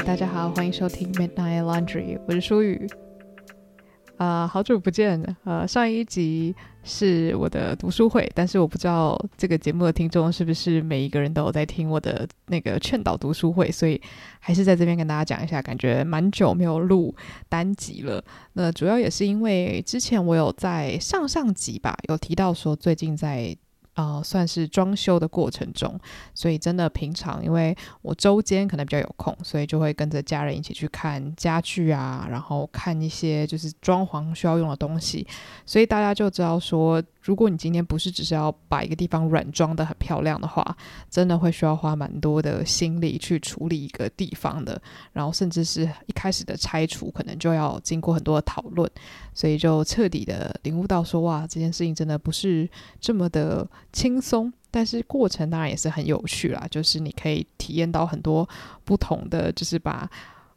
大家好，欢迎收听 Midnight Laundry，我是舒雨。啊、好久不见。呃，上一集是我的读书会，但是我不知道这个节目的听众是不是每一个人都有在听我的那个劝导读书会，所以还是在这边跟大家讲一下，感觉蛮久没有录单集了。那主要也是因为之前我有在上上集吧，有提到说最近在。呃，算是装修的过程中，所以真的平常，因为我周间可能比较有空，所以就会跟着家人一起去看家具啊，然后看一些就是装潢需要用的东西，所以大家就知道说，如果你今天不是只是要把一个地方软装的很漂亮的话，真的会需要花蛮多的心力去处理一个地方的，然后甚至是一开始的拆除，可能就要经过很多的讨论，所以就彻底的领悟到说，哇，这件事情真的不是这么的轻松，但是过程当然也是很有趣啦，就是你可以体验到很多不同的，就是把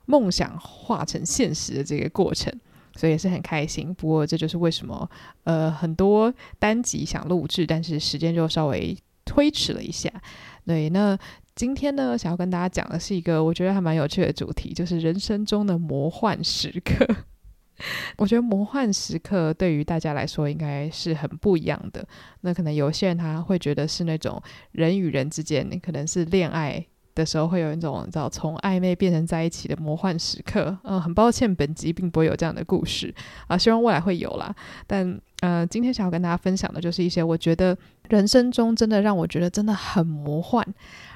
梦想化成现实的这个过程。所以也是很开心，不过这就是为什么，呃，很多单集想录制，但是时间就稍微推迟了一下。对，那今天呢，想要跟大家讲的是一个我觉得还蛮有趣的主题，就是人生中的魔幻时刻。我觉得魔幻时刻对于大家来说应该是很不一样的。那可能有些人他会觉得是那种人与人之间，可能是恋爱。的时候会有一种叫从暧昧变成在一起的魔幻时刻，嗯，很抱歉，本集并不会有这样的故事啊，希望未来会有啦。但呃，今天想要跟大家分享的就是一些我觉得人生中真的让我觉得真的很魔幻。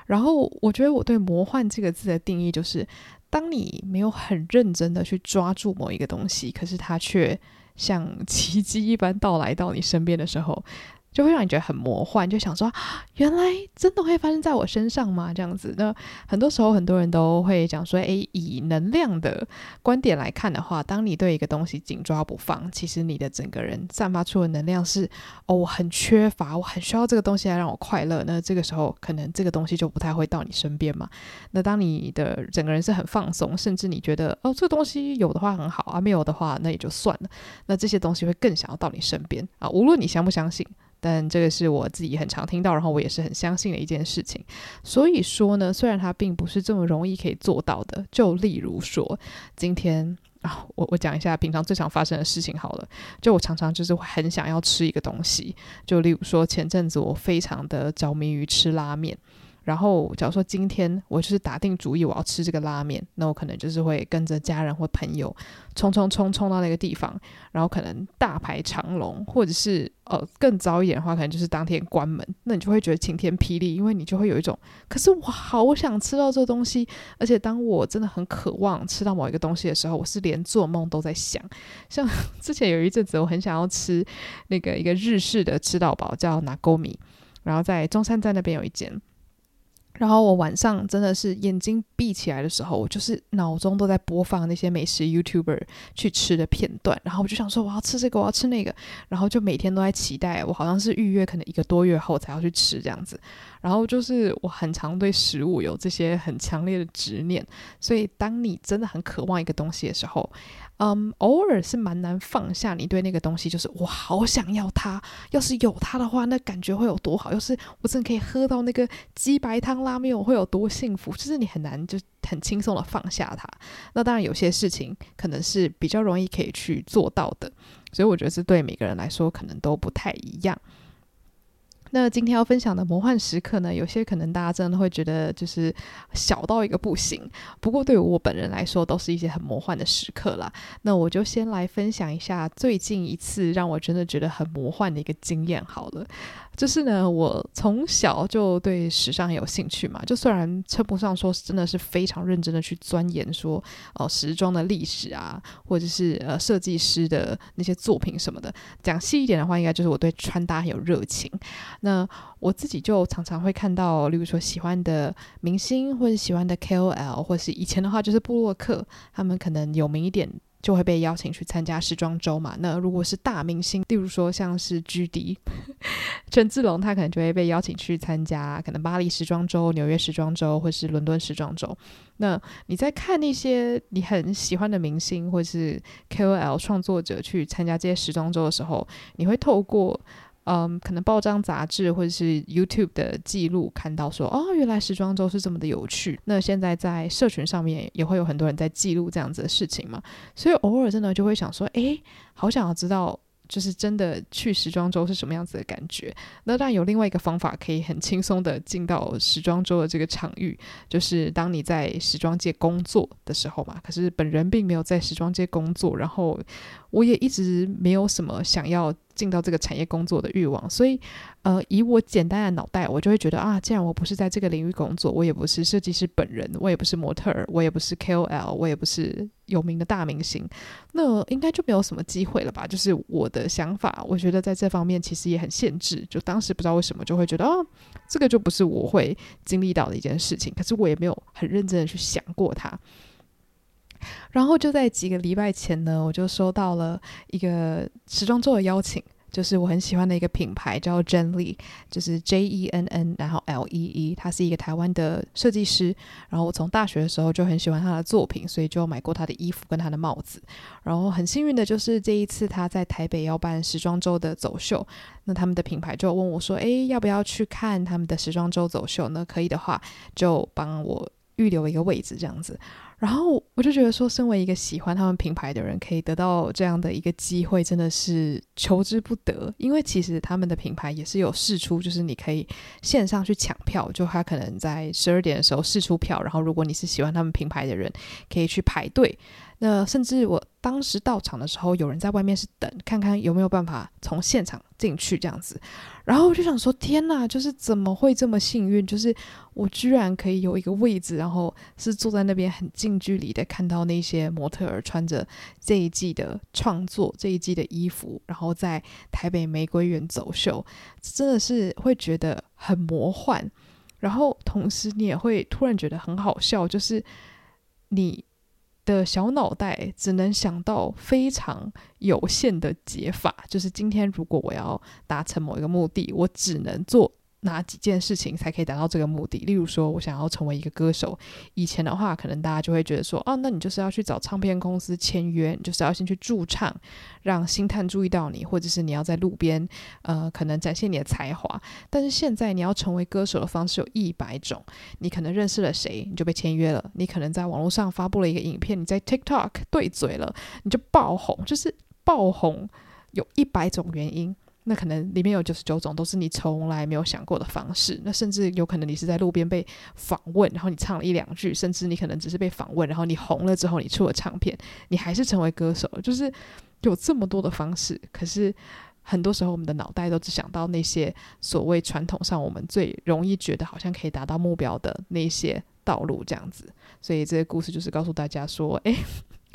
然后我觉得我对魔幻这个字的定义就是，当你没有很认真的去抓住某一个东西，可是它却像奇迹一般到来到你身边的时候。就会让你觉得很魔幻，就想说，原来真的会发生在我身上吗？这样子，那很多时候很多人都会讲说，诶，以能量的观点来看的话，当你对一个东西紧抓不放，其实你的整个人散发出的能量是，哦，我很缺乏，我很需要这个东西来让我快乐。那这个时候，可能这个东西就不太会到你身边嘛。那当你的整个人是很放松，甚至你觉得，哦，这个东西有的话很好啊，没有的话那也就算了。那这些东西会更想要到你身边啊，无论你相不相信。但这个是我自己很常听到，然后我也是很相信的一件事情。所以说呢，虽然它并不是这么容易可以做到的。就例如说，今天啊，我我讲一下平常最常发生的事情好了。就我常常就是很想要吃一个东西，就例如说前阵子我非常的着迷于吃拉面。然后，假如说今天我就是打定主意我要吃这个拉面，那我可能就是会跟着家人或朋友冲冲冲冲到那个地方，然后可能大排长龙，或者是呃更早一点的话，可能就是当天关门。那你就会觉得晴天霹雳，因为你就会有一种，可是我好想吃到这个东西，而且当我真的很渴望吃到某一个东西的时候，我是连做梦都在想。像 之前有一阵子，我很想要吃那个一个日式的吃到饱，叫 Nagomi，然后在中山站那边有一间。然后我晚上真的是眼睛闭起来的时候，我就是脑中都在播放那些美食 YouTuber 去吃的片段，然后我就想说我要吃这个，我要吃那个，然后就每天都在期待，我好像是预约可能一个多月后才要去吃这样子，然后就是我很常对食物有这些很强烈的执念，所以当你真的很渴望一个东西的时候。嗯偶尔是蛮难放下你对那个东西，就是我好想要它。要是有它的话，那感觉会有多好。要是我真的可以喝到那个鸡白汤拉面，我会有多幸福。就是你很难就很轻松的放下它。那当然有些事情可能是比较容易可以去做到的，所以我觉得是对每个人来说可能都不太一样。那今天要分享的魔幻时刻呢，有些可能大家真的会觉得就是小到一个不行，不过对于我本人来说，都是一些很魔幻的时刻啦。那我就先来分享一下最近一次让我真的觉得很魔幻的一个经验好了。就是呢，我从小就对时尚很有兴趣嘛，就虽然称不上说真的是非常认真的去钻研说哦、时装的历史啊，或者是呃设计师的那些作品什么的，讲细一点的话，应该就是我对穿搭很有热情。那我自己就常常会看到，例如说喜欢的明星或者喜欢的 KOL，或是以前的话就是布洛克，他们可能有名一点。就会被邀请去参加时装周嘛。那如果是大明星，例如说像是 GD 权 志龙，他可能就会被邀请去参加可能巴黎时装周、纽约时装周或是伦敦时装周。那你在看那些你很喜欢的明星或是 KOL 创作者去参加这些时装周的时候，你会透过嗯，可能报章杂志或者是 YouTube 的记录看到说，哦，原来时装周是这么的有趣。那现在在社群上面也会有很多人在记录这样子的事情嘛，所以偶尔真的就会想说，诶，好想要知道。就是真的去时装周是什么样子的感觉？那当然有另外一个方法可以很轻松的进到时装周的这个场域，就是当你在时装界工作的时候嘛。可是本人并没有在时装界工作，然后我也一直没有什么想要。进到这个产业工作的欲望，所以，呃，以我简单的脑袋，我就会觉得啊，既然我不是在这个领域工作，我也不是设计师本人，我也不是模特儿，我也不是 KOL，我也不是有名的大明星，那应该就没有什么机会了吧？就是我的想法，我觉得在这方面其实也很限制。就当时不知道为什么就会觉得，哦，这个就不是我会经历到的一件事情。可是我也没有很认真的去想过它。然后就在几个礼拜前呢，我就收到了一个时装周的邀请，就是我很喜欢的一个品牌叫 Jenn Lee，就是 J E N N，然后 L E E，他是一个台湾的设计师。然后我从大学的时候就很喜欢他的作品，所以就买过他的衣服跟他的帽子。然后很幸运的就是这一次他在台北要办时装周的走秀，那他们的品牌就问我说：“诶，要不要去看他们的时装周走秀呢？可以的话，就帮我预留一个位置，这样子。”然后我就觉得说，身为一个喜欢他们品牌的人，可以得到这样的一个机会，真的是求之不得。因为其实他们的品牌也是有试出，就是你可以线上去抢票，就他可能在十二点的时候试出票，然后如果你是喜欢他们品牌的人，可以去排队。那甚至我当时到场的时候，有人在外面是等，看看有没有办法从现场进去这样子。然后我就想说，天哪，就是怎么会这么幸运？就是我居然可以有一个位置，然后是坐在那边很近距离的看到那些模特儿穿着这一季的创作、这一季的衣服，然后在台北玫瑰园走秀，真的是会觉得很魔幻。然后同时你也会突然觉得很好笑，就是你。的小脑袋只能想到非常有限的解法，就是今天如果我要达成某一个目的，我只能做。哪几件事情才可以达到这个目的？例如说，我想要成为一个歌手，以前的话，可能大家就会觉得说，哦，那你就是要去找唱片公司签约，你就是要先去驻唱，让星探注意到你，或者是你要在路边，呃，可能展现你的才华。但是现在，你要成为歌手的方式有一百种，你可能认识了谁，你就被签约了；你可能在网络上发布了一个影片，你在 TikTok 对嘴了，你就爆红。就是爆红有一百种原因。那可能里面有九十九种都是你从来没有想过的方式，那甚至有可能你是在路边被访问，然后你唱了一两句，甚至你可能只是被访问，然后你红了之后你出了唱片，你还是成为歌手，就是有这么多的方式。可是很多时候我们的脑袋都只想到那些所谓传统上我们最容易觉得好像可以达到目标的那些道路这样子。所以这个故事就是告诉大家说，诶，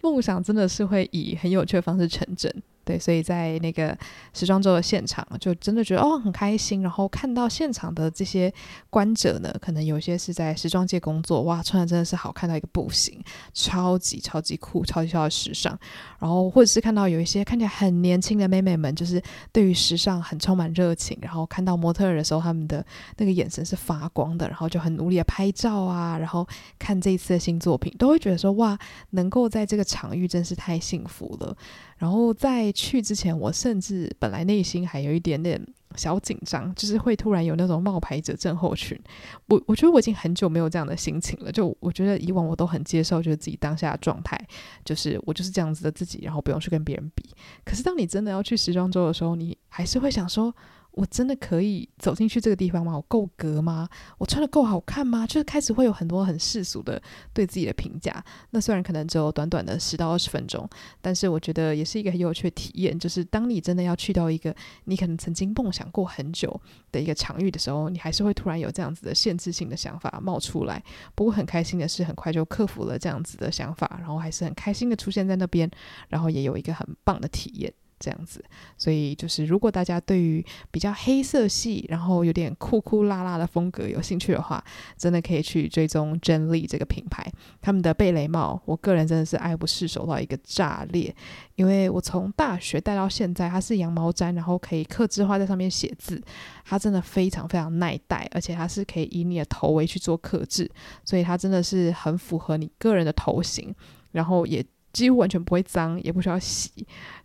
梦想真的是会以很有趣的方式成真。对，所以在那个时装周的现场，就真的觉得哦很开心。然后看到现场的这些观者呢，可能有些是在时装界工作，哇，穿的真的是好看到一个不行，超级超级酷，超级超级时尚。然后或者是看到有一些看起来很年轻的妹妹们，就是对于时尚很充满热情。然后看到模特儿的时候，他们的那个眼神是发光的，然后就很努力的拍照啊，然后看这一次的新作品，都会觉得说哇，能够在这个场域真是太幸福了。然后在去之前，我甚至本来内心还有一点点小紧张，就是会突然有那种冒牌者症候群。我我觉得我已经很久没有这样的心情了。就我觉得以往我都很接受，就是自己当下的状态，就是我就是这样子的自己，然后不用去跟别人比。可是当你真的要去时装周的时候，你还是会想说。我真的可以走进去这个地方吗？我够格吗？我穿得够好看吗？就是开始会有很多很世俗的对自己的评价。那虽然可能只有短短的十到二十分钟，但是我觉得也是一个很有趣的体验。就是当你真的要去到一个你可能曾经梦想过很久的一个场域的时候，你还是会突然有这样子的限制性的想法冒出来。不过很开心的是，很快就克服了这样子的想法，然后还是很开心的出现在那边，然后也有一个很棒的体验。这样子，所以就是如果大家对于比较黑色系，然后有点酷酷辣辣的风格有兴趣的话，真的可以去追踪 Jen Lee 这个品牌。他们的贝雷帽，我个人真的是爱不释手到一个炸裂，因为我从大学戴到现在，它是羊毛毡，然后可以客制化在上面写字，它真的非常非常耐戴，而且它是可以以你的头围去做客制，所以它真的是很符合你个人的头型，然后也。几乎完全不会脏，也不需要洗，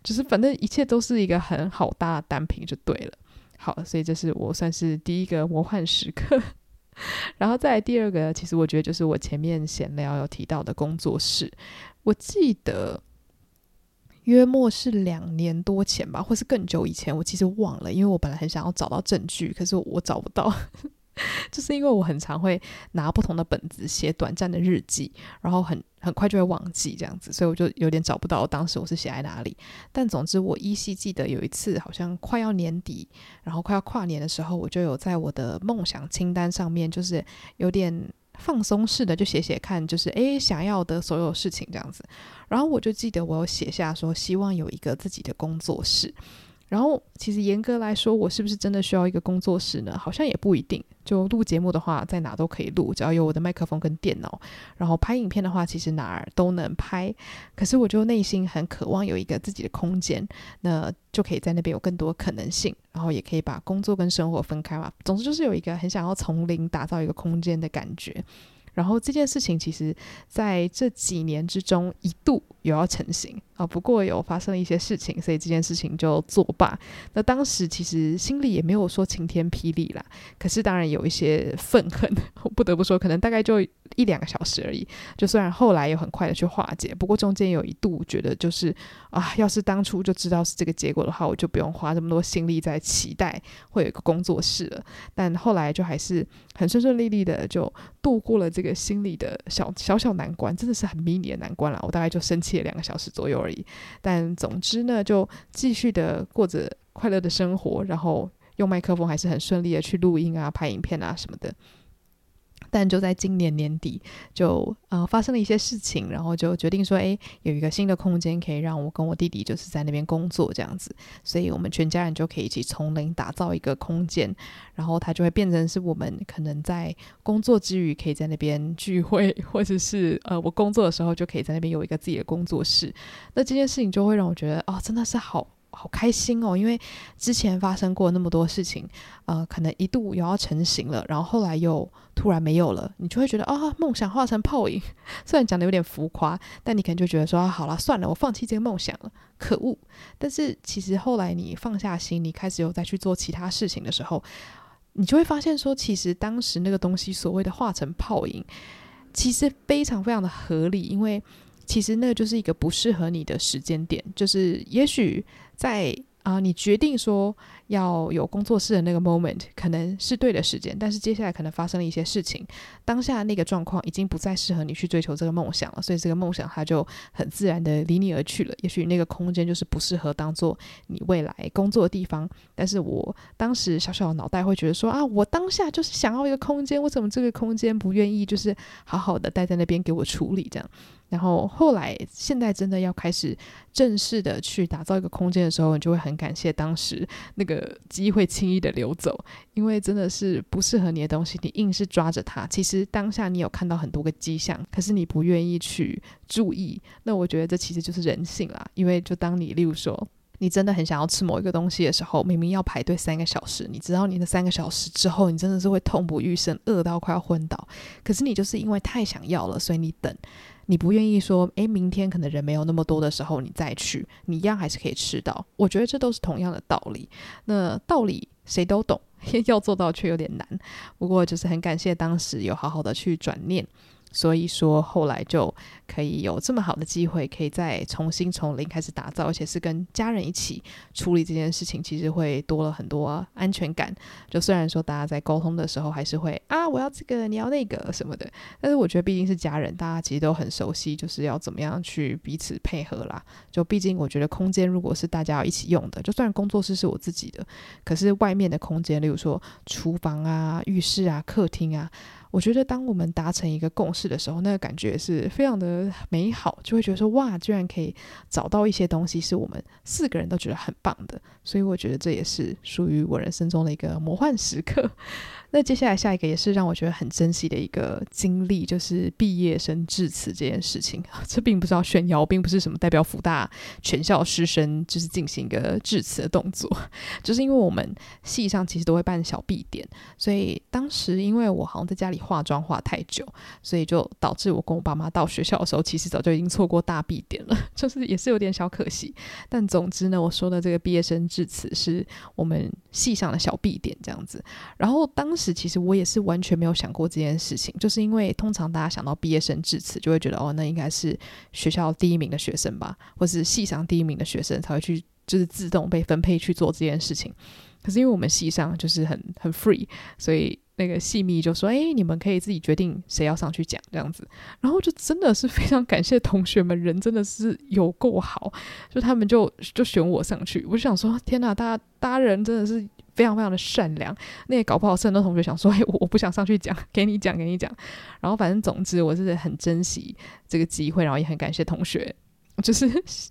就是反正一切都是一个很好搭的单品就对了。好，所以这是我算是第一个魔幻时刻。然后再来第二个，其实我觉得就是我前面闲聊有提到的工作室。我记得约莫是两年多前吧，或是更久以前，我其实忘了，因为我本来很想要找到证据，可是我找不到。就是因为我很常会拿不同的本子写短暂的日记，然后很很快就会忘记这样子，所以我就有点找不到当时我是写在哪里。但总之我依稀记得有一次好像快要年底，然后快要跨年的时候，我就有在我的梦想清单上面，就是有点放松式的就写写看，就是诶想要的所有事情这样子。然后我就记得我有写下说希望有一个自己的工作室。然后，其实严格来说，我是不是真的需要一个工作室呢？好像也不一定。就录节目的话，在哪都可以录，只要有我的麦克风跟电脑。然后拍影片的话，其实哪儿都能拍。可是，我就内心很渴望有一个自己的空间，那就可以在那边有更多可能性，然后也可以把工作跟生活分开嘛。总之，就是有一个很想要从零打造一个空间的感觉。然后这件事情，其实在这几年之中一度有要成型啊，不过有发生了一些事情，所以这件事情就作罢。那当时其实心里也没有说晴天霹雳啦，可是当然有一些愤恨，我不得不说，可能大概就一两个小时而已。就虽然后来有很快的去化解，不过中间有一度觉得就是啊，要是当初就知道是这个结果的话，我就不用花这么多心力在期待会有一个工作室了。但后来就还是很顺顺利利的就度过了这个。心里的小小小难关，真的是很迷你的难关了。我大概就生气了两个小时左右而已。但总之呢，就继续的过着快乐的生活，然后用麦克风还是很顺利的去录音啊、拍影片啊什么的。但就在今年年底，就呃发生了一些事情，然后就决定说，诶，有一个新的空间可以让我跟我弟弟就是在那边工作这样子，所以我们全家人就可以一起从零打造一个空间，然后它就会变成是我们可能在工作之余可以在那边聚会，或者是呃我工作的时候就可以在那边有一个自己的工作室。那这件事情就会让我觉得，哦，真的是好。好开心哦，因为之前发生过那么多事情，呃，可能一度有要成型了，然后后来又突然没有了，你就会觉得啊，梦想化成泡影。虽然讲的有点浮夸，但你可能就觉得说，啊，好了，算了，我放弃这个梦想了，可恶。但是其实后来你放下心，你开始又再去做其他事情的时候，你就会发现说，其实当时那个东西所谓的化成泡影，其实非常非常的合理，因为。其实那就是一个不适合你的时间点，就是也许在啊、你决定说要有工作室的那个 moment，可能是对的时间，但是接下来可能发生了一些事情，当下那个状况已经不再适合你去追求这个梦想了，所以这个梦想它就很自然的离你而去了。也许那个空间就是不适合当做你未来工作的地方，但是我当时小小的脑袋会觉得说啊，我当下就是想要一个空间，为什么这个空间不愿意就是好好的待在那边给我处理这样？然后后来，现在真的要开始正式的去打造一个空间的时候，你就会很感谢当时那个机会轻易的流走，因为真的是不适合你的东西，你硬是抓着它。其实当下你有看到很多个迹象，可是你不愿意去注意。那我觉得这其实就是人性啦。因为就当你例如说，你真的很想要吃某一个东西的时候，明明要排队三个小时，你知道你的三个小时之后，你真的是会痛不欲生，饿到快要昏倒。可是你就是因为太想要了，所以你等。你不愿意说，诶，明天可能人没有那么多的时候，你再去，你一样还是可以吃到。我觉得这都是同样的道理。那道理谁都懂，要做到却有点难。不过就是很感谢当时有好好的去转念。所以说，后来就可以有这么好的机会，可以再重新从零开始打造，而且是跟家人一起处理这件事情，其实会多了很多安全感。就虽然说大家在沟通的时候还是会啊，我要这个，你要那个什么的，但是我觉得毕竟是家人，大家其实都很熟悉，就是要怎么样去彼此配合啦。就毕竟我觉得空间如果是大家要一起用的，就算工作室是我自己的，可是外面的空间，例如说厨房啊、浴室啊、客厅啊。我觉得，当我们达成一个共识的时候，那个感觉是非常的美好，就会觉得说，哇，居然可以找到一些东西是我们四个人都觉得很棒的，所以我觉得这也是属于我人生中的一个魔幻时刻。那接下来下一个也是让我觉得很珍惜的一个经历，就是毕业生致辞这件事情。这并不是要炫耀，并不是什么代表福大全校师生就是进行一个致辞的动作，就是因为我们系上其实都会办小毕典，所以当时因为我好像在家里化妆化太久，所以就导致我跟我爸妈到学校的时候，其实早就已经错过大毕典了，就是也是有点小可惜。但总之呢，我说的这个毕业生致辞是我们系上的小毕典这样子。然后当时其实我也是完全没有想过这件事情，就是因为通常大家想到毕业生致辞，就会觉得哦，那应该是学校第一名的学生吧，或是系上第一名的学生才会去，就是自动被分配去做这件事情。可是因为我们系上就是很很 free，所以那个系秘就说：“哎，你们可以自己决定谁要上去讲这样子。”然后就真的是非常感谢同学们，人真的是有够好，就他们就就选我上去。我就想说：“天哪，大家大家人真的是非常非常的善良。”那也搞不好是很多同学想说：“ 哎，我我不想上去讲，给你讲，给你讲。”然后反正总之我是很珍惜这个机会，然后也很感谢同学。就是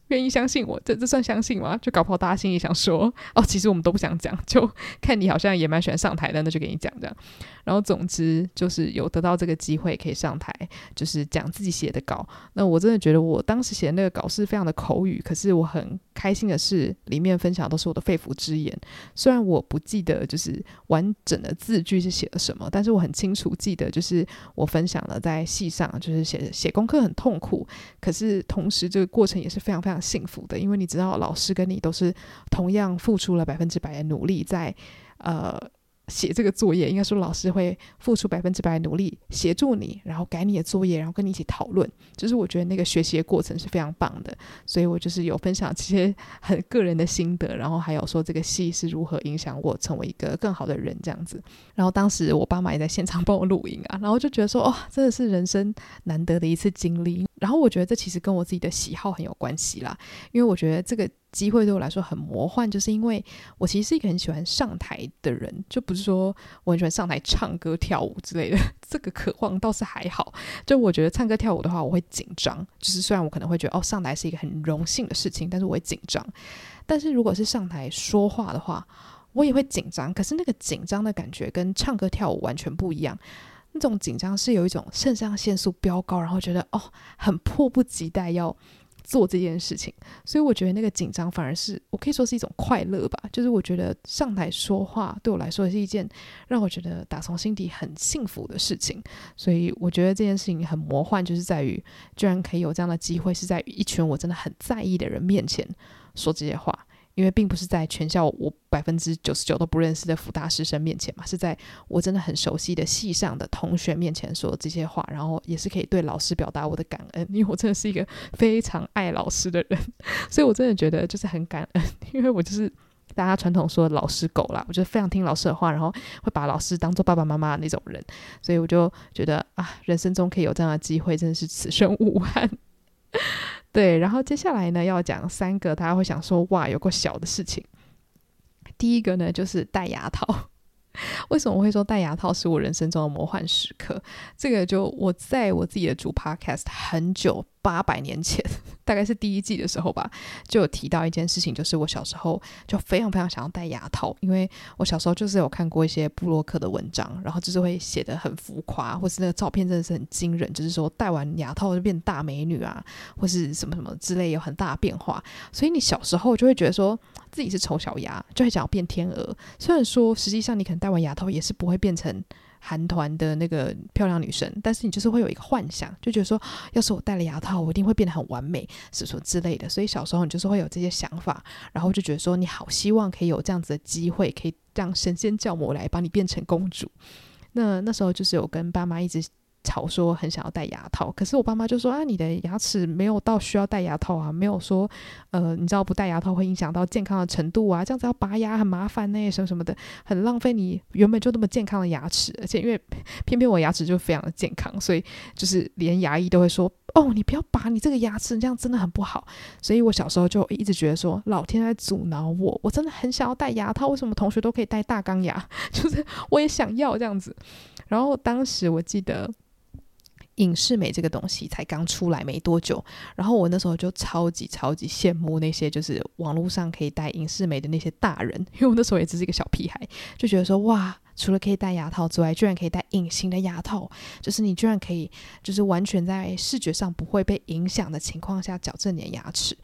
愿意相信我，这这算相信吗？就搞不好大家心里想说，哦，其实我们都不想讲，就看你好像也蛮喜欢上台的，那就给你讲这样。然后总之就是有得到这个机会可以上台，就是讲自己写的稿。那我真的觉得我当时写的那个稿是非常的口语，可是我很开心的是，里面分享都是我的肺腑之言。虽然我不记得就是完整的字句是写了什么，但是我很清楚记得，就是我分享了在戏上，就是写写功课很痛苦，可是同时这个。过程也是非常非常幸福的，因为你知道老师跟你都是同样付出了百分之百的努力在呃写这个作业，应该说老师会付出百分之百的努力协助你，然后改你的作业，然后跟你一起讨论，就是我觉得那个学习的过程是非常棒的，所以我就是有分享这些很个人的心得，然后还有说这个戏是如何影响我成为一个更好的人这样子。然后当时我爸妈也在现场帮我录音啊，然后就觉得说哦，真的是人生难得的一次经历。然后我觉得这其实跟我自己的喜好很有关系啦，因为我觉得这个机会对我来说很魔幻，就是因为我其实是一个很喜欢上台的人，就不是说我很喜欢上台唱歌跳舞之类的，这个渴望倒是还好。就我觉得唱歌跳舞的话，我会紧张，就是虽然我可能会觉得哦，上台是一个很荣幸的事情，但是我会紧张。但是如果是上台说话的话，我也会紧张，可是那个紧张的感觉跟唱歌跳舞完全不一样。那种紧张是有一种肾上腺素飙高，然后觉得哦，很迫不及待要做这件事情，所以我觉得那个紧张反而是我可以说是一种快乐吧。就是我觉得上台说话对我来说是一件让我觉得打从心底很幸福的事情。所以我觉得这件事情很魔幻，就是在于居然可以有这样的机会，是在一群我真的很在意的人面前说这些话。因为并不是在全校我百分之九十九都不认识的辅大师生面前嘛，是在我真的很熟悉的系上的同学面前说这些话，然后也是可以对老师表达我的感恩，因为我真的是一个非常爱老师的人，所以我真的觉得就是很感恩，因为我就是大家传统说老师狗啦，我就非常听老师的话，然后会把老师当做爸爸妈妈的那种人，所以我就觉得啊，人生中可以有这样的机会，真的是此生无憾。对，然后接下来呢，要讲三个大家会想说哇，有个小的事情。第一个呢，就是戴牙套。为什么我会说戴牙套是我人生中的魔幻时刻？这个就我在我自己的主 podcast 很久。八百年前，大概是第一季的时候吧，就有提到一件事情，就是我小时候就非常非常想要戴牙套，因为我小时候就是有看过一些布洛克的文章，然后就是会写得很浮夸，或是那个照片真的是很惊人，就是说戴完牙套就变大美女啊，或是什么什么之类有很大的变化，所以你小时候就会觉得说自己是丑小鸭，就会想要变天鹅，虽然说实际上你可能戴完牙套也是不会变成。韩团的那个漂亮女生，但是你就是会有一个幻想，就觉得说，要是我戴了牙套，我一定会变得很完美，是说之类的。所以小时候你就是会有这些想法，然后就觉得说，你好希望可以有这样子的机会，可以让神仙教母来帮你变成公主。那那时候就是有跟爸妈一直。吵说很想要戴牙套，可是我爸妈就说啊，你的牙齿没有到需要戴牙套啊，没有说，呃，你知道不戴牙套会影响到健康的程度啊，这样子要拔牙很麻烦呢，什么什么的，很浪费你原本就那么健康的牙齿，而且因为偏偏我牙齿就非常的健康，所以就是连牙医都会说，哦，你不要拔你这个牙齿，这样真的很不好。所以我小时候就一直觉得说，老天在阻挠我，我真的很想要戴牙套，为什么同学都可以戴大钢牙？就是我也想要这样子。然后当时我记得。影视美这个东西才刚出来没多久，然后我那时候就超级超级羡慕那些就是网络上可以戴影视美的那些大人，因为我那时候也只是一个小屁孩，就觉得说哇，除了可以戴牙套之外，居然可以戴隐形的牙套，就是你居然可以就是完全在视觉上不会被影响的情况下矫正你的牙齿，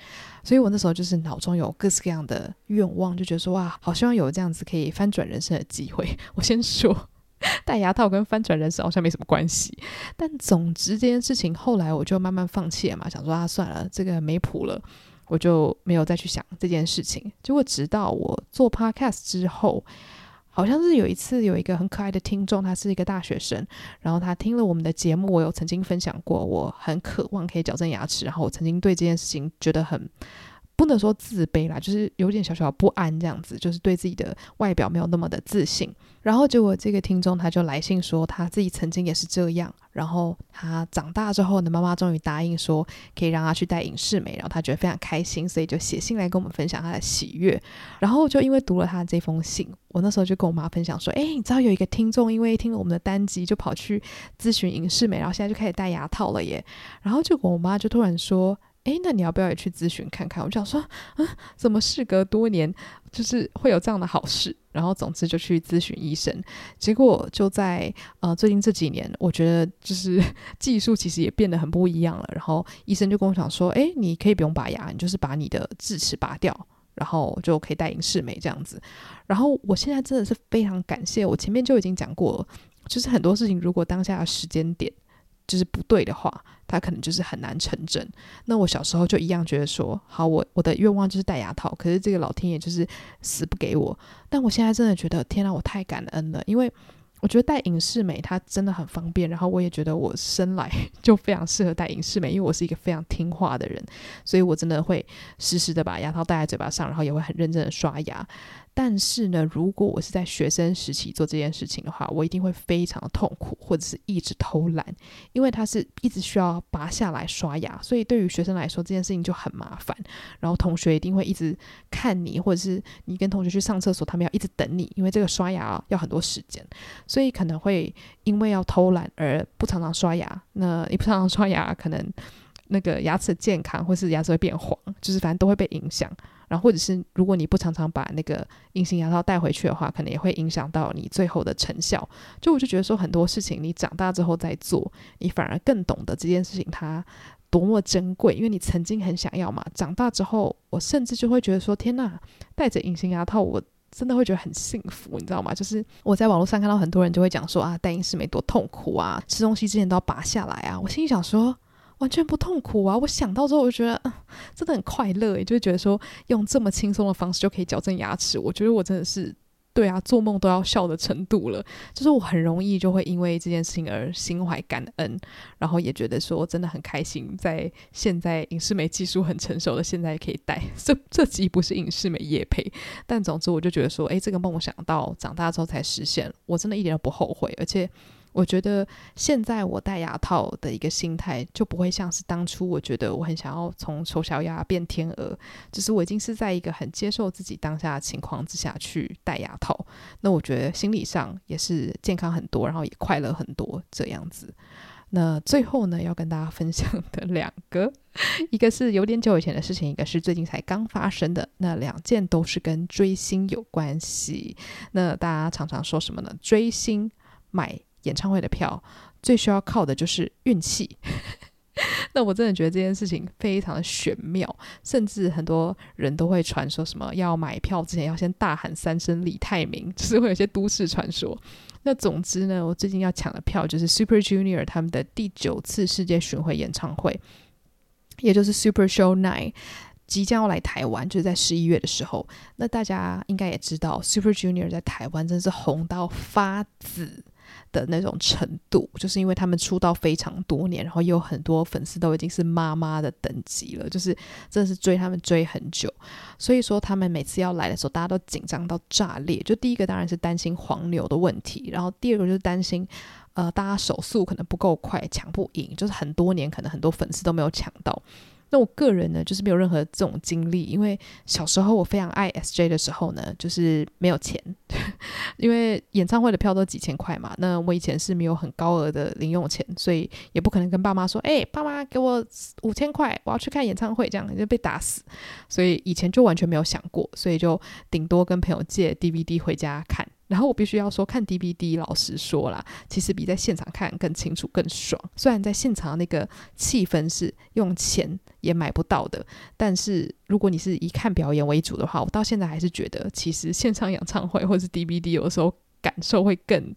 所以我那时候就是脑中有各式各样的愿望，就觉得说哇，好希望有这样子可以翻转人生的机会。我先说。戴牙套跟翻转人生好像没什么关系。但总之这件事情后来我就慢慢放弃了嘛，想说啊算了，这个没谱了，我就没有再去想这件事情。结果直到我做 podcast 之后。好像是有一次有一个很可爱的听众，他是一个大学生，然后他听了我们的节目，我有曾经分享过，我很渴望可以矫正牙齿，然后我曾经对这件事情觉得很。不能说自卑啦，就是有点小小不安这样子，就是对自己的外表没有那么的自信。然后结果这个听众他就来信说，他自己曾经也是这样。然后他长大之后呢，妈妈终于答应说可以让他去戴隐适美，然后他觉得非常开心，所以就写信来跟我们分享他的喜悦。然后就因为读了他的这封信，我那时候就跟我妈分享说，哎，你知道有一个听众因为听了我们的单集，就跑去咨询隐适美，然后现在就开始戴牙套了耶。然后结果我妈就突然说。诶，那你要不要也去咨询看看？我想说，啊，怎么事隔多年，就是会有这样的好事？然后总之就去咨询医生，结果就在呃最近这几年，我觉得就是 技术其实也变得很不一样了。然后医生就跟我讲说，诶，你可以不用拔牙，你就是把你的智齿拔掉，然后就可以戴隐适美这样子。然后我现在真的是非常感谢，我前面就已经讲过，就是很多事情如果当下的时间点。就是不对的话，他可能就是很难成真。那我小时候就一样觉得说，好，我我的愿望就是戴牙套，可是这个老天爷就是死不给我。但我现在真的觉得，天哪，我太感恩了，因为我觉得戴隐适美它真的很方便，然后我也觉得我生来 就非常适合戴隐适美，因为我是一个非常听话的人，所以我真的会时时的把牙套戴在嘴巴上，然后也会很认真的刷牙。但是呢，如果我是在学生时期做这件事情的话，我一定会非常痛苦，或者是一直偷懒，因为它是一直需要拔下来刷牙，所以对于学生来说这件事情就很麻烦。然后同学一定会一直看你，或者是你跟同学去上厕所，他们要一直等你，因为这个刷牙要很多时间，所以可能会因为要偷懒而不常常刷牙。那你不常常刷牙，可能那个牙齿健康或是牙齿会变黄，就是反正都会被影响。然后，或者是如果你不常常把那个隐形牙套带回去的话，可能也会影响到你最后的成效。就我就觉得说，很多事情你长大之后再做，你反而更懂得这件事情它多么珍贵，因为你曾经很想要嘛。长大之后，我甚至就会觉得说，天呐，戴着隐形牙套，我真的会觉得很幸福，你知道吗？就是我在网络上看到很多人就会讲说啊，戴隐适美多痛苦啊，吃东西之前都要拔下来啊。我心里想说。完全不痛苦啊！我想到之后，我就觉得，真的很快乐诶，就觉得说，用这么轻松的方式就可以矫正牙齿，我觉得我真的是，对啊，做梦都要笑的程度了。就是我很容易就会因为这件事情而心怀感恩，然后也觉得说真的很开心，在现在影视美技术很成熟的现在可以戴。这这集不是影视美业配，但总之我就觉得说，诶，这个梦想到长大之后才实现，我真的一点都不后悔，而且。我觉得现在我戴牙套的一个心态就不会像是当初我觉得我很想要从丑小鸭变天鹅，就是我已经是在一个很接受自己当下的情况之下去戴牙套。那我觉得心理上也是健康很多，然后也快乐很多这样子。那最后呢，要跟大家分享的两个，一个是有点久以前的事情，一个是最近才刚发生的。那两件都是跟追星有关系。那大家常常说什么呢？追星买。演唱会的票最需要靠的就是运气，那我真的觉得这件事情非常的玄妙，甚至很多人都会传说什么要买票之前要先大喊三声李泰民，就是会有些都市传说。那总之呢，我最近要抢的票就是 Super Junior 他们的第九次世界巡回演唱会，也就是 Super Show Nine，即将要来台湾，就是在十一月的时候。那大家应该也知道，Super Junior 在台湾真是红到发紫。的那种程度，就是因为他们出道非常多年，然后有很多粉丝都已经是妈妈的等级了，就是真的是追他们追很久，所以说他们每次要来的时候，大家都紧张到炸裂。就第一个当然是担心黄牛的问题，然后第二个就是担心，呃，大家手速可能不够快，抢不赢，就是很多年可能很多粉丝都没有抢到。那我个人呢，就是没有任何这种经历，因为小时候我非常爱 SJ 的时候呢，就是没有钱，因为演唱会的票都几千块嘛。那我以前是没有很高额的零用钱，所以也不可能跟爸妈说：“哎、爸妈给我五千块，我要去看演唱会。”这样就被打死。所以以前就完全没有想过，所以就顶多跟朋友借 DVD 回家看。然后我必须要说，看 DVD，老实说啦，其实比在现场看更清楚、更爽。虽然在现场那个气氛是用钱也买不到的，但是如果你是以看表演为主的话，我到现在还是觉得，其实现场演唱会或是 DVD 有时候感受会更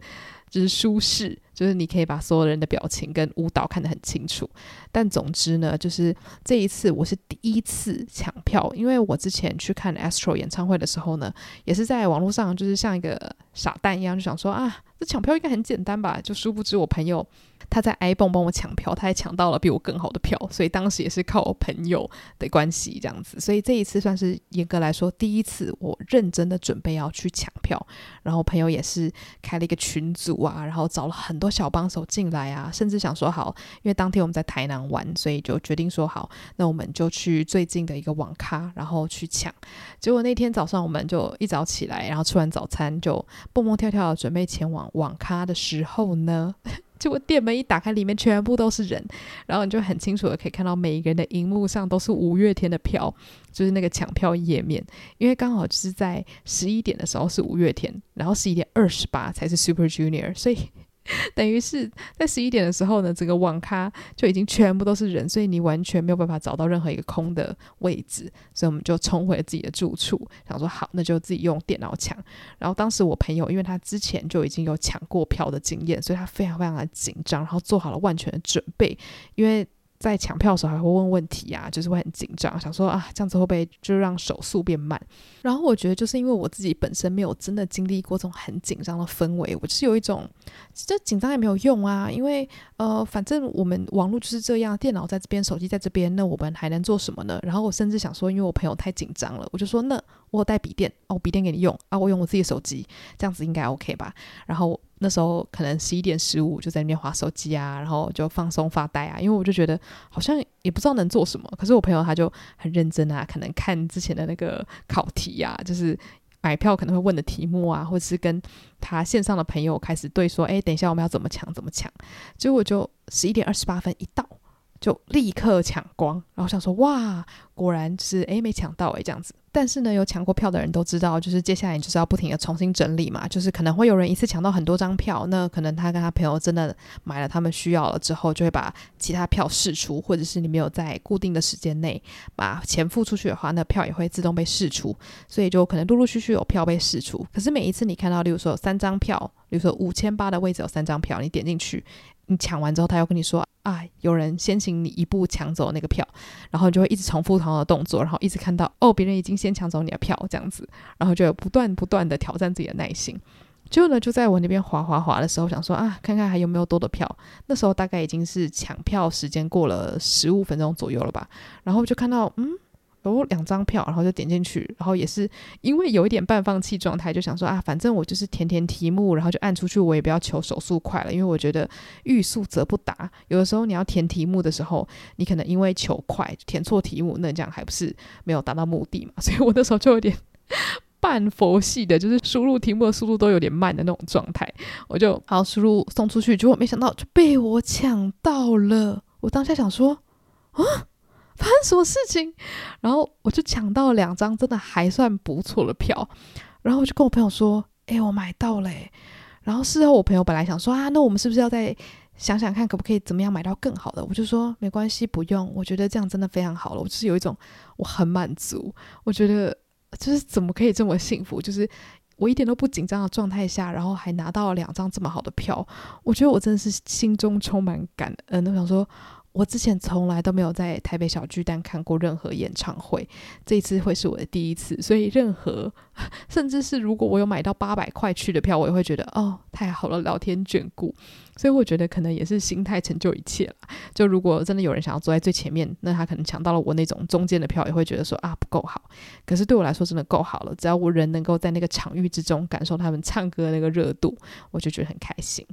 就是舒适，就是你可以把所有人的表情跟舞蹈看得很清楚。但总之呢，就是这一次我是第一次抢票，因为我之前去看 Astro 演唱会的时候呢，也是在网络上，就是像一个傻蛋一样，就想说啊，这抢票应该很简单吧？就殊不知我朋友。他在 ibon 帮我抢票，他还抢到了比我更好的票，所以当时也是靠我朋友的关系这样子。所以这一次算是严格来说第一次我认真的准备要去抢票，然后朋友也是开了一个群组啊，然后找了很多小帮手进来啊，甚至想说好，因为当天我们在台南玩，所以就决定说好，那我们就去最近的一个网咖，然后去抢。结果那天早上我们就一早起来，然后吃完早餐就蹦蹦跳跳准备前往网咖的时候呢。结果店门一打开，里面全部都是人，然后你就很清楚的可以看到每一个人的荧幕上都是五月天的票，就是那个抢票页面，因为刚好就是在十一点的时候是五月天，然后十一点二十八才是 Super Junior，所以。等于是在十一点的时候呢，整个网咖就已经全部都是人，所以你完全没有办法找到任何一个空的位置，所以我们就冲回了自己的住处，想说好，那就自己用电脑抢。然后当时我朋友，因为他之前就已经有抢过票的经验，所以他非常非常的紧张，然后做好了万全的准备，因为。在抢票的时候还会问问题啊，就是会很紧张，想说啊，这样子会不会就让手速变慢？然后我觉得就是因为我自己本身没有真的经历过这种很紧张的氛围，我就是有一种这紧张也没有用啊，因为呃，反正我们网络就是这样，电脑在这边，手机在这边，那我们还能做什么呢？然后我甚至想说，因为我朋友太紧张了，我就说那我带笔电，哦，笔电给你用啊，我用我自己的手机，这样子应该 OK 吧？然后。那时候可能十一点十五就在那边划手机啊，然后就放松发呆啊，因为我就觉得好像也不知道能做什么。可是我朋友他就很认真啊，可能看之前的那个考题啊，就是买票可能会问的题目啊，或者是跟他线上的朋友开始对说，哎，等一下我们要怎么抢怎么抢。结果就十一点二十八分一到。就立刻抢光，然后想说哇，果然是诶没抢到诶这样子。但是呢，有抢过票的人都知道，就是接下来你就是要不停的重新整理嘛，就是可能会有人一次抢到很多张票，那可能他跟他朋友真的买了他们需要了之后，就会把其他票释出，或者是你没有在固定的时间内把钱付出去的话，那票也会自动被释出，所以就可能陆陆续续有票被释出。可是每一次你看到，例如说有三张票，比如说五千八的位置有三张票，你点进去。你抢完之后，他又跟你说：“啊，有人先请你一步抢走那个票。”然后就会一直重复同样的动作，然后一直看到哦，别人已经先抢走你的票，这样子，然后就不断不断的挑战自己的耐心。结果呢，就在我那边滑滑滑的时候，想说啊，看看还有没有多的票。那时候大概已经是抢票时间过了十五分钟左右了吧，然后就看到嗯。有两张票，然后就点进去，然后也是因为有一点半放弃状态，就想说啊，反正我就是填填题目，然后就按出去，我也不要求手速快了，因为我觉得欲速则不达。有的时候你要填题目的时候，你可能因为求快填错题目，那这样还不是没有达到目的嘛？所以我那时候就有点半佛系的，就是输入题目的速度都有点慢的那种状态，我就好输入送出去，结果没想到就被我抢到了。我当下想说啊。发生什么事情？然后我就抢到了两张真的还算不错的票，然后我就跟我朋友说：“哎、我买到嘞、”然后事后我朋友本来想说：“啊，那我们是不是要再想想看，可不可以怎么样买到更好的？”我就说：“没关系，不用。我觉得这样真的非常好了。我就是有一种我很满足，我觉得就是怎么可以这么幸福？就是我一点都不紧张的状态下，然后还拿到了两张这么好的票，我觉得我真的是心中充满感恩。我想说。”我之前从来都没有在台北小巨蛋看过任何演唱会，这一次会是我的第一次，所以任何甚至是如果我有买到八百块去的票，我也会觉得哦，太好了，老天眷顾。所以我觉得可能也是心态成就一切了。就如果真的有人想要坐在最前面，那他可能抢到了我那种中间的票，也会觉得说啊，不够好。可是对我来说真的够好了，只要我人能够在那个场域之中感受他们唱歌的那个热度，我就觉得很开心。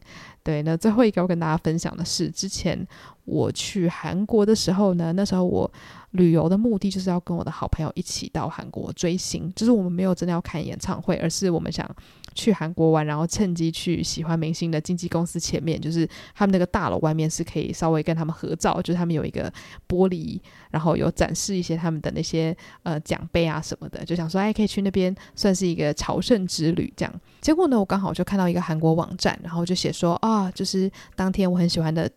对，那最后一个要跟大家分享的是，之前我去韩国的时候呢，那时候我。旅游的目的就是要跟我的好朋友一起到韩国追星，就是我们没有真的要看演唱会，而是我们想去韩国玩，然后趁机去喜欢明星的经纪公司前面，就是他们那个大楼外面是可以稍微跟他们合照，就是他们有一个玻璃，然后有展示一些他们的那些呃奖杯啊什么的，就想说哎可以去那边算是一个朝圣之旅这样。结果呢，我刚好就看到一个韩国网站，然后就写说啊，就是当天我很喜欢的。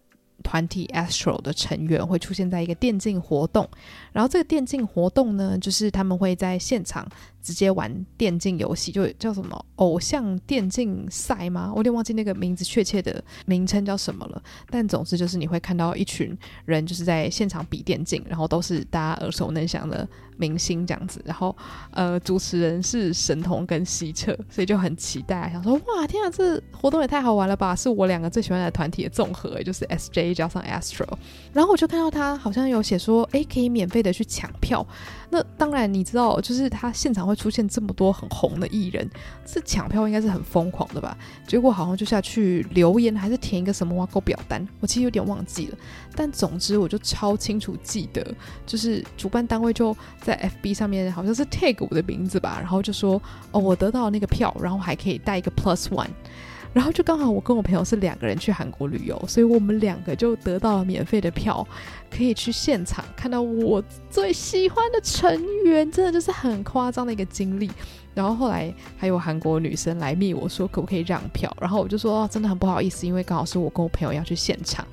团体 Astro 的成员会出现在一个电竞活动，然后这个电竞活动呢，就是他们会在现场直接玩电竞游戏，就叫什么偶像电竞赛吗？我有点忘记那个名字确切的名称叫什么了。但总之就是你会看到一群人就是在现场比电竞，然后都是大家耳熟能详的明星这样子。然后呃，主持人是神童跟希澈，所以就很期待，想说哇天啊，这活动也太好玩了吧！是我两个最喜欢的团体的综合，就是 SJ 加上 Astro。然后我就看到他好像有写说，哎，可以免费的去抢票。那当然你知道，就是他现场会出现这么多很红的艺人，这抢票应该是很疯狂的吧？结果好像就下去留言，还是填一个什么挖沟表单，我其实有点忘记了。但总之我就超清楚记得，就是主办单位就在 FB 上面好像是 tag 我的名字吧，然后就说哦，我得到那个票，然后还可以带一个 plus one。然后就刚好我跟我朋友是两个人去韩国旅游，所以我们两个就得到了免费的票，可以去现场看到我最喜欢的成员，真的就是很夸张的一个经历。然后后来还有韩国女生来密我说可不可以让票，然后我就说哦，真的很不好意思，因为刚好是我跟我朋友要去现场。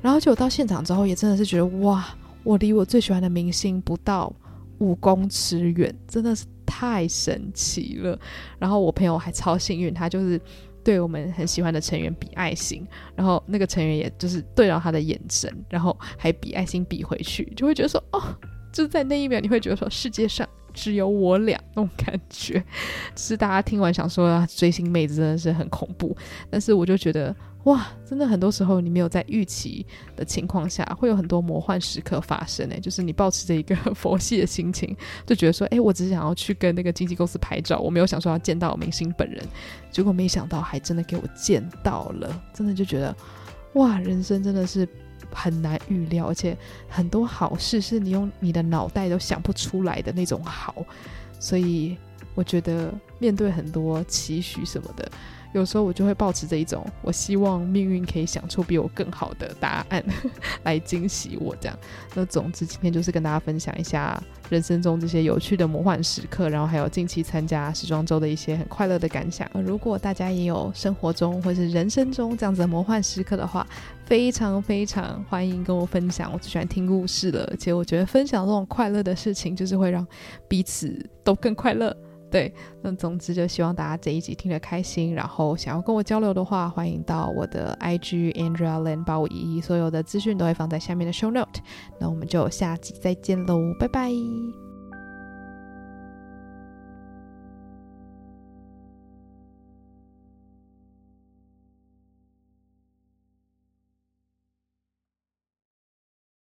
然后就我到现场之后，也真的是觉得哇，我离我最喜欢的明星不到五公尺远，真的是太神奇了。然后我朋友还超幸运，他就是。对我们很喜欢的成员比爱心，然后那个成员也就是对到他的眼神，然后还比爱心比回去，就会觉得说哦，就在那一秒你会觉得说世界上只有我俩那种感觉。是大家听完想说，追星妹子真的是很恐怖，但是我就觉得。哇，真的很多时候你没有在预期的情况下，会有很多魔幻时刻发生诶，就是你抱持着一个佛系的心情，就觉得说，哎，我只是想要去跟那个经纪公司拍照，我没有想说要见到明星本人，结果没想到还真的给我见到了，真的就觉得，哇，人生真的是很难预料，而且很多好事是你用你的脑袋都想不出来的那种好，所以我觉得面对很多期许什么的。有时候我就会抱持着一种，我希望命运可以想出比我更好的答案来惊喜我这样。那总之今天就是跟大家分享一下人生中这些有趣的魔幻时刻，然后还有近期参加时装周的一些很快乐的感想。如果大家也有生活中或是人生中这样子的魔幻时刻的话，非常非常欢迎跟我分享。我最喜欢听故事了，而且我觉得分享这种快乐的事情，就是会让彼此都更快乐。对，那总之就希望大家这一集听得开心，然后想要跟我交流的话，欢迎到我的 IG Andrea Lin，八五一一，所有的资讯都会放在下面的 Show Note。那我们就下集再见喽，拜拜。